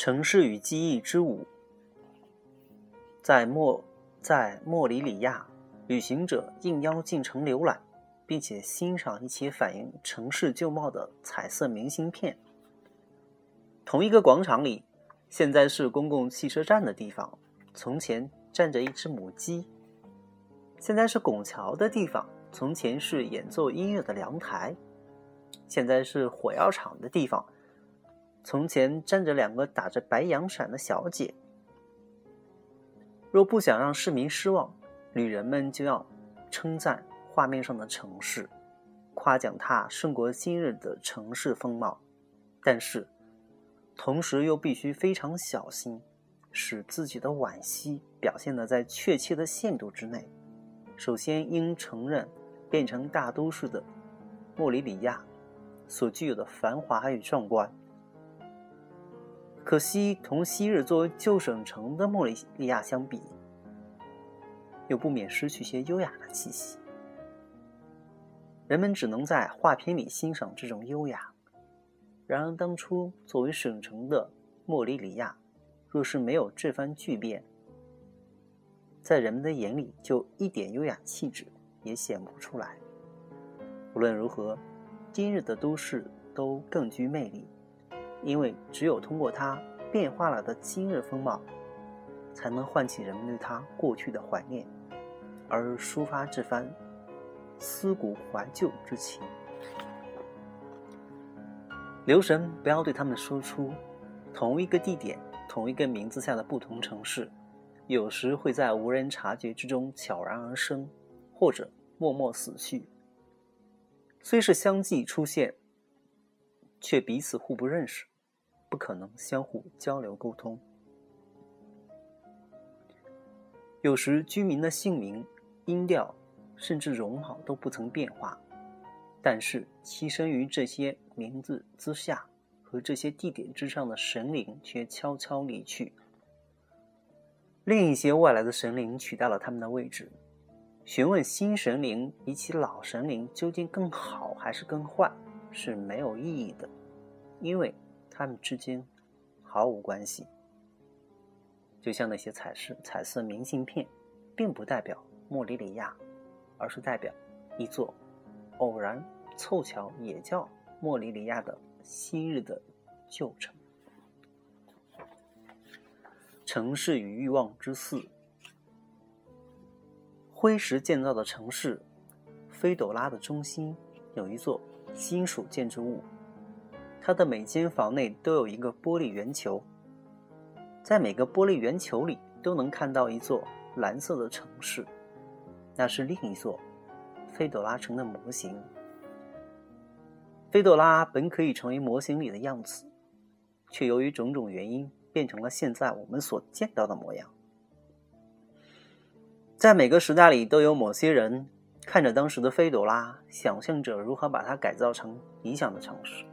城市与记忆之舞，在莫在莫里里亚，旅行者应邀进城浏览，并且欣赏一些反映城市旧貌的彩色明信片。同一个广场里，现在是公共汽车站的地方，从前站着一只母鸡；现在是拱桥的地方，从前是演奏音乐的凉台；现在是火药厂的地方。从前站着两个打着白洋伞的小姐。若不想让市民失望，旅人们就要称赞画面上的城市，夸奖它胜过今日的城市风貌。但是，同时又必须非常小心，使自己的惋惜表现的在确切的限度之内。首先，应承认变成大都市的莫里里亚所具有的繁华与壮观。可惜，同昔日作为旧省城的莫里利亚相比，又不免失去些优雅的气息。人们只能在画片里欣赏这种优雅。然而，当初作为省城的莫里里亚，若是没有这番巨变，在人们的眼里就一点优雅气质也显不出来。无论如何，今日的都市都更具魅力。因为只有通过它变化了的今日风貌，才能唤起人们对它过去的怀念，而抒发这番思古怀旧之情。留神不要对他们说出同一个地点、同一个名字下的不同城市，有时会在无人察觉之中悄然而生，或者默默死去。虽是相继出现，却彼此互不认识。不可能相互交流沟通。有时居民的姓名、音调，甚至容貌都不曾变化，但是栖身于这些名字之下和这些地点之上的神灵却悄悄离去。另一些外来的神灵取代了他们的位置。询问新神灵比起老神灵究竟更好还是更坏是没有意义的，因为。他们之间毫无关系，就像那些彩色彩色明信片，并不代表莫里里亚，而是代表一座偶然凑巧也叫莫里里亚的昔日的旧城。城市与欲望之四，灰石建造的城市，菲朵拉的中心有一座金属建筑物。它的每间房内都有一个玻璃圆球，在每个玻璃圆球里都能看到一座蓝色的城市，那是另一座菲朵拉城的模型。菲朵拉本可以成为模型里的样子，却由于种种原因变成了现在我们所见到的模样。在每个时代里，都有某些人看着当时的菲朵拉，想象着如何把它改造成理想的城市。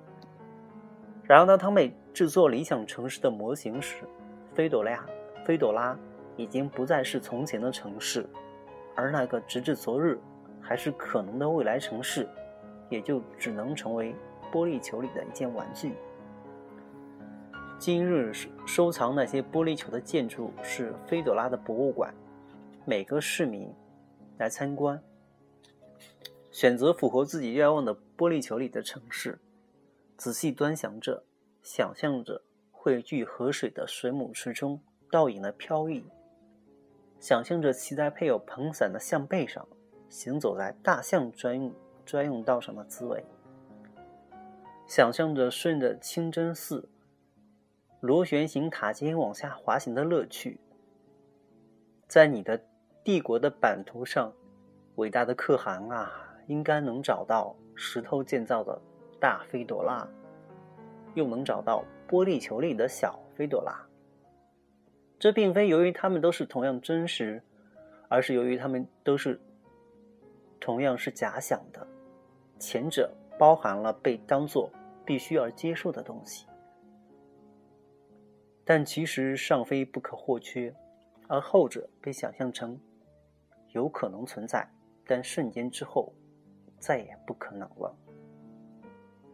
然而，当他们制作理想城市的模型时，菲朵拉，菲朵拉已经不再是从前的城市，而那个直至昨日还是可能的未来城市，也就只能成为玻璃球里的一件玩具。今日收藏那些玻璃球的建筑是菲朵拉的博物馆，每个市民来参观，选择符合自己愿望的玻璃球里的城市。仔细端详着，想象着汇聚河水的水母池中倒影的飘逸，想象着骑在配有蓬伞的象背上，行走在大象专用专用道上的滋味，想象着顺着清真寺螺旋形塔尖往下滑行的乐趣。在你的帝国的版图上，伟大的可汗啊，应该能找到石头建造的。大菲朵拉，又能找到玻璃球里的小菲朵拉。这并非由于他们都是同样真实，而是由于他们都是同样是假想的。前者包含了被当作必须要接受的东西，但其实尚非不可或缺；而后者被想象成有可能存在，但瞬间之后再也不可能了。